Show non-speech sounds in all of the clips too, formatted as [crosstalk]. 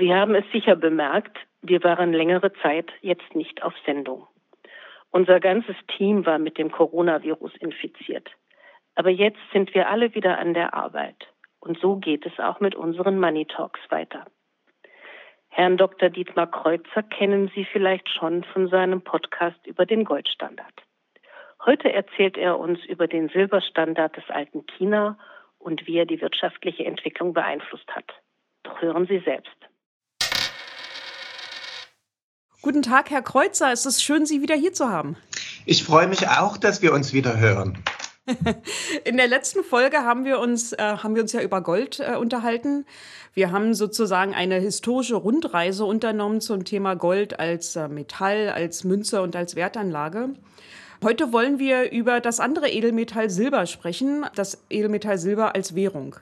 Sie haben es sicher bemerkt, wir waren längere Zeit jetzt nicht auf Sendung. Unser ganzes Team war mit dem Coronavirus infiziert. Aber jetzt sind wir alle wieder an der Arbeit. Und so geht es auch mit unseren Money Talks weiter. Herrn Dr. Dietmar Kreuzer kennen Sie vielleicht schon von seinem Podcast über den Goldstandard. Heute erzählt er uns über den Silberstandard des alten China und wie er die wirtschaftliche Entwicklung beeinflusst hat. Doch hören Sie selbst. Guten Tag, Herr Kreuzer. Es ist schön, Sie wieder hier zu haben. Ich freue mich auch, dass wir uns wieder hören. [laughs] In der letzten Folge haben wir uns, äh, haben wir uns ja über Gold äh, unterhalten. Wir haben sozusagen eine historische Rundreise unternommen zum Thema Gold als äh, Metall, als Münze und als Wertanlage. Heute wollen wir über das andere Edelmetall Silber sprechen, das Edelmetall Silber als Währung.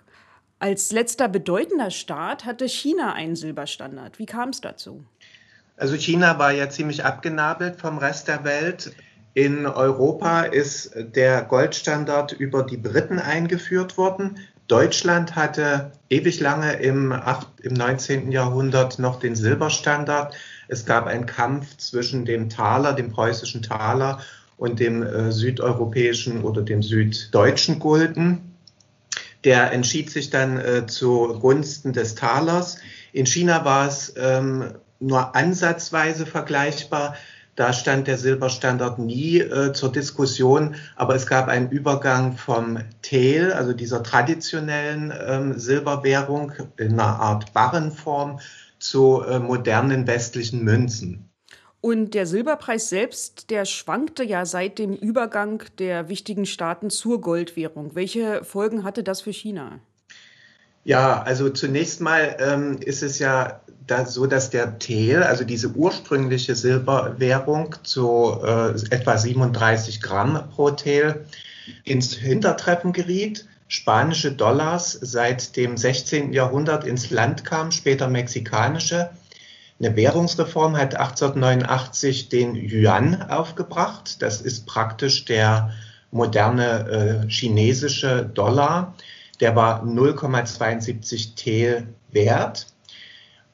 Als letzter bedeutender Staat hatte China einen Silberstandard. Wie kam es dazu? Also China war ja ziemlich abgenabelt vom Rest der Welt. In Europa ist der Goldstandard über die Briten eingeführt worden. Deutschland hatte ewig lange im, 8, im 19. Jahrhundert noch den Silberstandard. Es gab einen Kampf zwischen dem Taler, dem preußischen Taler und dem äh, südeuropäischen oder dem süddeutschen Gulden. Der entschied sich dann äh, zugunsten des Talers. In China war es ähm, nur ansatzweise vergleichbar. Da stand der Silberstandard nie äh, zur Diskussion, aber es gab einen Übergang vom Tel, also dieser traditionellen ähm, Silberwährung in einer Art Barrenform, zu äh, modernen westlichen Münzen. Und der Silberpreis selbst, der schwankte ja seit dem Übergang der wichtigen Staaten zur Goldwährung. Welche Folgen hatte das für China? Ja, also zunächst mal ähm, ist es ja da so, dass der Tel, also diese ursprüngliche Silberwährung, zu äh, etwa 37 Gramm pro Tel ins Hintertreffen geriet. Spanische Dollars seit dem 16. Jahrhundert ins Land kamen, später mexikanische. Eine Währungsreform hat 1889 den Yuan aufgebracht. Das ist praktisch der moderne äh, chinesische Dollar. Der war 0,72 Tel wert.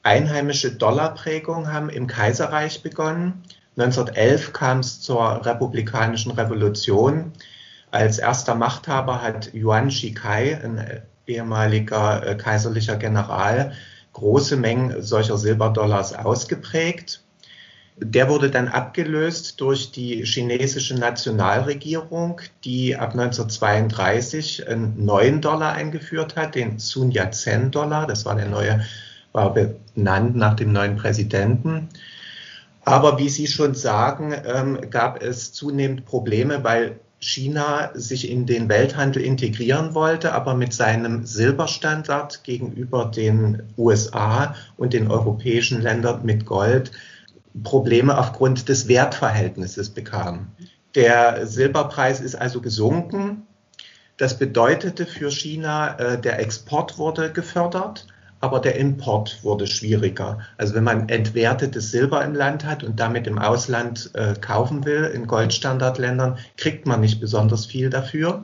Einheimische Dollarprägungen haben im Kaiserreich begonnen. 1911 kam es zur republikanischen Revolution. Als erster Machthaber hat Yuan Shikai, ein ehemaliger äh, kaiserlicher General, große Mengen solcher Silberdollars ausgeprägt. Der wurde dann abgelöst durch die chinesische Nationalregierung, die ab 1932 einen neuen Dollar eingeführt hat, den Sun Yat-sen-Dollar. Das war der neue, war benannt nach dem neuen Präsidenten. Aber wie Sie schon sagen, ähm, gab es zunehmend Probleme, weil China sich in den Welthandel integrieren wollte, aber mit seinem Silberstandard gegenüber den USA und den europäischen Ländern mit Gold Probleme aufgrund des Wertverhältnisses bekam. Der Silberpreis ist also gesunken. Das bedeutete für China, äh, der Export wurde gefördert aber der Import wurde schwieriger. Also wenn man entwertetes Silber im Land hat und damit im Ausland äh, kaufen will, in Goldstandardländern, kriegt man nicht besonders viel dafür.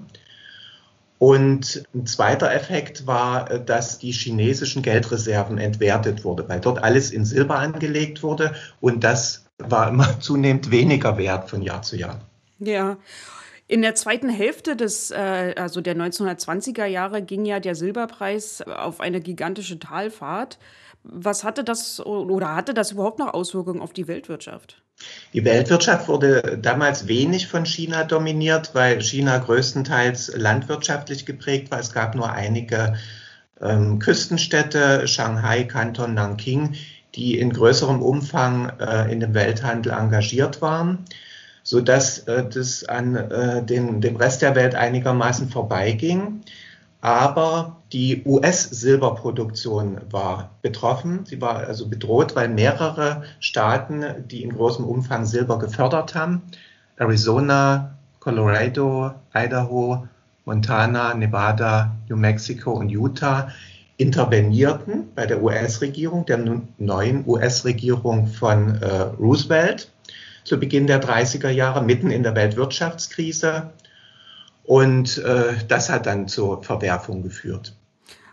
Und ein zweiter Effekt war, äh, dass die chinesischen Geldreserven entwertet wurde, weil dort alles in Silber angelegt wurde und das war immer [laughs] zunehmend weniger wert von Jahr zu Jahr. Ja. In der zweiten Hälfte des, äh, also der 1920er Jahre ging ja der Silberpreis auf eine gigantische Talfahrt. Was hatte das oder hatte das überhaupt noch Auswirkungen auf die Weltwirtschaft? Die Weltwirtschaft wurde damals wenig von China dominiert, weil China größtenteils landwirtschaftlich geprägt war. Es gab nur einige ähm, Küstenstädte, Shanghai, Kanton, Nanking, die in größerem Umfang äh, in dem Welthandel engagiert waren so dass äh, das an äh, den, dem Rest der Welt einigermaßen vorbeiging. Aber die US-Silberproduktion war betroffen. Sie war also bedroht, weil mehrere Staaten, die in großem Umfang Silber gefördert haben, Arizona, Colorado, Idaho, Montana, Nevada, New Mexico und Utah, intervenierten bei der US-Regierung, der neuen US-Regierung von äh, Roosevelt zu Beginn der 30er Jahre, mitten in der Weltwirtschaftskrise. Und äh, das hat dann zur Verwerfung geführt.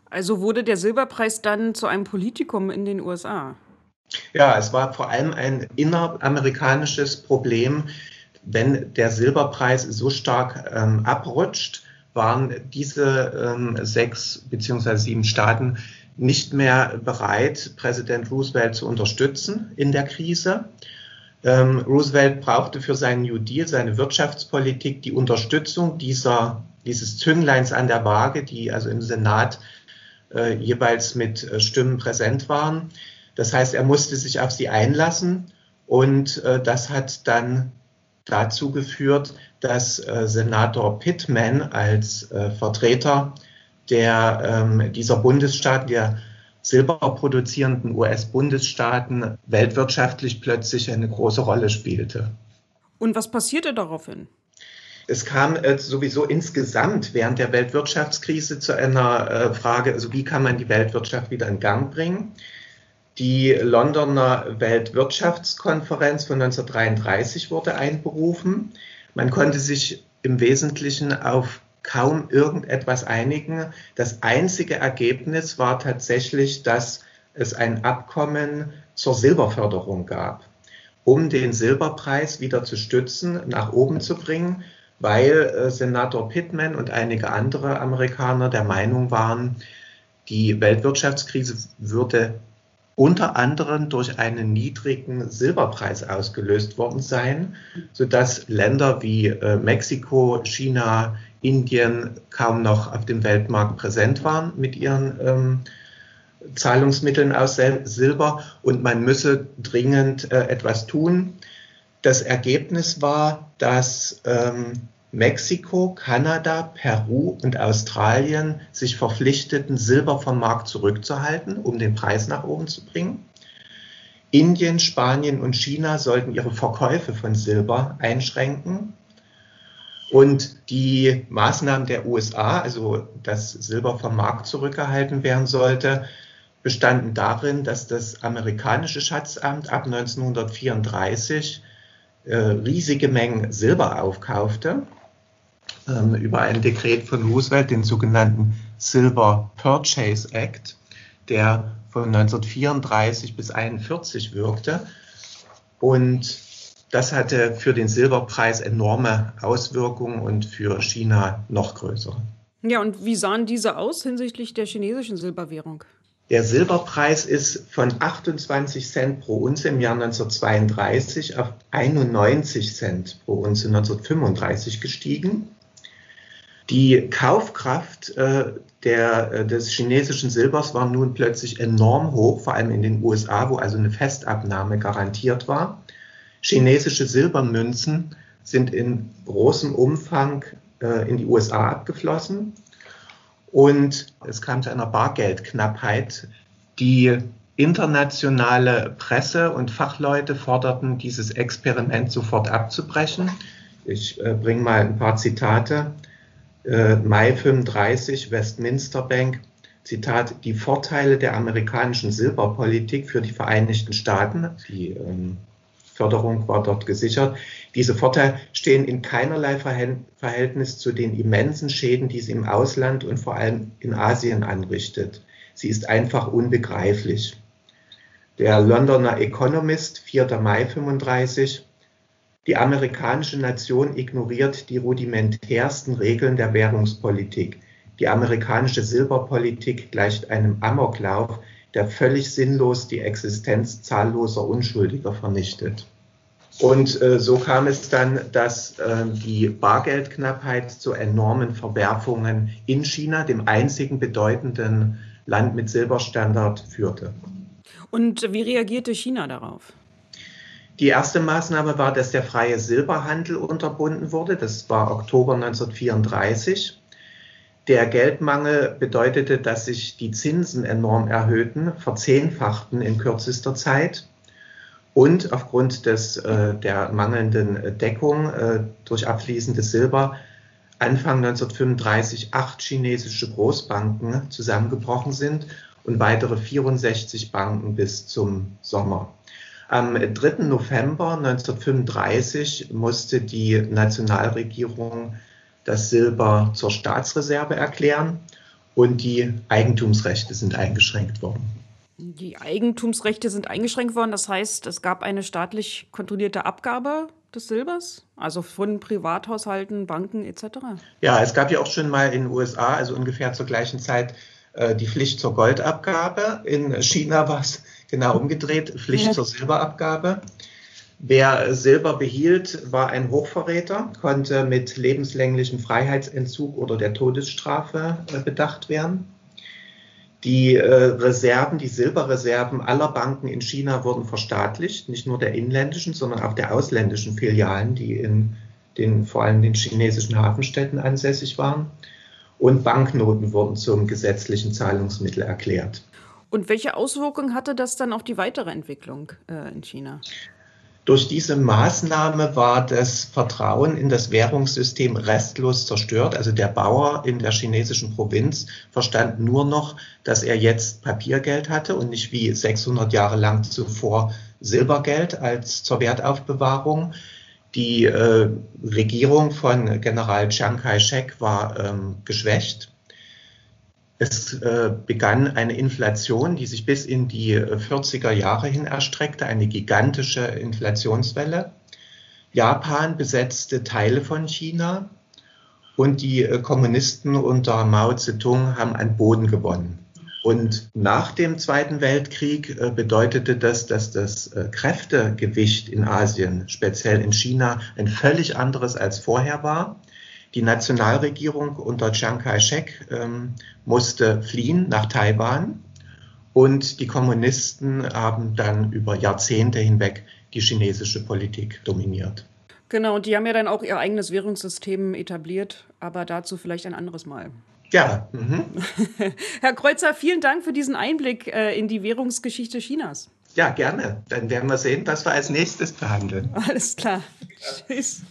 Also wurde der Silberpreis dann zu einem Politikum in den USA? Ja, es war vor allem ein inneramerikanisches Problem. Wenn der Silberpreis so stark ähm, abrutscht, waren diese ähm, sechs beziehungsweise sieben Staaten nicht mehr bereit, Präsident Roosevelt zu unterstützen in der Krise. Ähm, Roosevelt brauchte für seinen New Deal, seine Wirtschaftspolitik, die Unterstützung dieser, dieses Züngleins an der Waage, die also im Senat äh, jeweils mit äh, Stimmen präsent waren. Das heißt, er musste sich auf sie einlassen und äh, das hat dann dazu geführt, dass äh, Senator Pittman als äh, Vertreter der, ähm, dieser Bundesstaaten, der silberproduzierenden US-Bundesstaaten weltwirtschaftlich plötzlich eine große Rolle spielte. Und was passierte daraufhin? Es kam äh, sowieso insgesamt während der Weltwirtschaftskrise zu einer äh, Frage, also wie kann man die Weltwirtschaft wieder in Gang bringen? Die Londoner Weltwirtschaftskonferenz von 1933 wurde einberufen. Man konnte sich im Wesentlichen auf kaum irgendetwas einigen. Das einzige Ergebnis war tatsächlich, dass es ein Abkommen zur Silberförderung gab, um den Silberpreis wieder zu stützen, nach oben zu bringen, weil äh, Senator Pittman und einige andere Amerikaner der Meinung waren, die Weltwirtschaftskrise würde unter anderem durch einen niedrigen Silberpreis ausgelöst worden sein, sodass Länder wie äh, Mexiko, China, Indien kaum noch auf dem Weltmarkt präsent waren mit ihren ähm, Zahlungsmitteln aus Silber und man müsse dringend äh, etwas tun. Das Ergebnis war, dass ähm, Mexiko, Kanada, Peru und Australien sich verpflichteten, Silber vom Markt zurückzuhalten, um den Preis nach oben zu bringen. Indien, Spanien und China sollten ihre Verkäufe von Silber einschränken. Und die Maßnahmen der USA, also dass Silber vom Markt zurückgehalten werden sollte, bestanden darin, dass das amerikanische Schatzamt ab 1934 äh, riesige Mengen Silber aufkaufte ähm, über ein Dekret von Roosevelt, den sogenannten Silver Purchase Act, der von 1934 bis 1941 wirkte. Und das hatte für den Silberpreis enorme Auswirkungen und für China noch größere. Ja, und wie sahen diese aus hinsichtlich der chinesischen Silberwährung? Der Silberpreis ist von 28 Cent pro Unze im Jahr 1932 auf 91 Cent pro Unze 1935 gestiegen. Die Kaufkraft äh, der, äh, des chinesischen Silbers war nun plötzlich enorm hoch, vor allem in den USA, wo also eine Festabnahme garantiert war. Chinesische Silbermünzen sind in großem Umfang äh, in die USA abgeflossen und es kam zu einer Bargeldknappheit. Die internationale Presse und Fachleute forderten, dieses Experiment sofort abzubrechen. Ich äh, bringe mal ein paar Zitate äh, Mai 35, Westminster Bank, Zitat, die Vorteile der amerikanischen Silberpolitik für die Vereinigten Staaten, die ähm, Förderung war dort gesichert, diese Vorteile stehen in keinerlei Verhältnis zu den immensen Schäden, die sie im Ausland und vor allem in Asien anrichtet. Sie ist einfach unbegreiflich. Der Londoner Economist, 4. Mai 35, die amerikanische Nation ignoriert die rudimentärsten Regeln der Währungspolitik. Die amerikanische Silberpolitik gleicht einem Amoklauf, der völlig sinnlos die Existenz zahlloser Unschuldiger vernichtet. Und äh, so kam es dann, dass äh, die Bargeldknappheit zu enormen Verwerfungen in China, dem einzigen bedeutenden Land mit Silberstandard, führte. Und wie reagierte China darauf? Die erste Maßnahme war, dass der freie Silberhandel unterbunden wurde. Das war Oktober 1934. Der Geldmangel bedeutete, dass sich die Zinsen enorm erhöhten, verzehnfachten in kürzester Zeit. Und aufgrund des, äh, der mangelnden Deckung äh, durch abfließendes Silber Anfang 1935 acht chinesische Großbanken zusammengebrochen sind und weitere 64 Banken bis zum Sommer. Am 3. November 1935 musste die Nationalregierung das Silber zur Staatsreserve erklären und die Eigentumsrechte sind eingeschränkt worden. Die Eigentumsrechte sind eingeschränkt worden, das heißt, es gab eine staatlich kontrollierte Abgabe des Silbers, also von Privathaushalten, Banken etc. Ja, es gab ja auch schon mal in den USA, also ungefähr zur gleichen Zeit, äh, die Pflicht zur Goldabgabe. In China war es genau umgedreht, Pflicht ja. zur Silberabgabe. Wer Silber behielt, war ein Hochverräter, konnte mit lebenslänglichem Freiheitsentzug oder der Todesstrafe äh, bedacht werden. Die äh, Reserven, die Silberreserven aller Banken in China wurden verstaatlicht, nicht nur der inländischen, sondern auch der ausländischen Filialen, die in den vor allem den chinesischen Hafenstädten ansässig waren. Und Banknoten wurden zum gesetzlichen Zahlungsmittel erklärt. Und welche Auswirkungen hatte das dann auf die weitere Entwicklung äh, in China? Durch diese Maßnahme war das Vertrauen in das Währungssystem restlos zerstört. Also der Bauer in der chinesischen Provinz verstand nur noch, dass er jetzt Papiergeld hatte und nicht wie 600 Jahre lang zuvor Silbergeld als zur Wertaufbewahrung. Die äh, Regierung von General Chiang Kai-shek war ähm, geschwächt es äh, begann eine Inflation, die sich bis in die 40er äh, Jahre hin erstreckte, eine gigantische Inflationswelle. Japan besetzte Teile von China und die äh, Kommunisten unter Mao Zedong haben an Boden gewonnen. Und nach dem Zweiten Weltkrieg bedeutete das, dass das Kräftegewicht in Asien, speziell in China, ein völlig anderes als vorher war. Die Nationalregierung unter Chiang Kai-shek ähm, musste fliehen nach Taiwan und die Kommunisten haben dann über Jahrzehnte hinweg die chinesische Politik dominiert. Genau, und die haben ja dann auch ihr eigenes Währungssystem etabliert, aber dazu vielleicht ein anderes Mal. Ja. Mhm. [laughs] Herr Kreuzer, vielen Dank für diesen Einblick äh, in die Währungsgeschichte Chinas. Ja, gerne. Dann werden wir sehen, was wir als nächstes behandeln. Alles klar. Ja. Tschüss.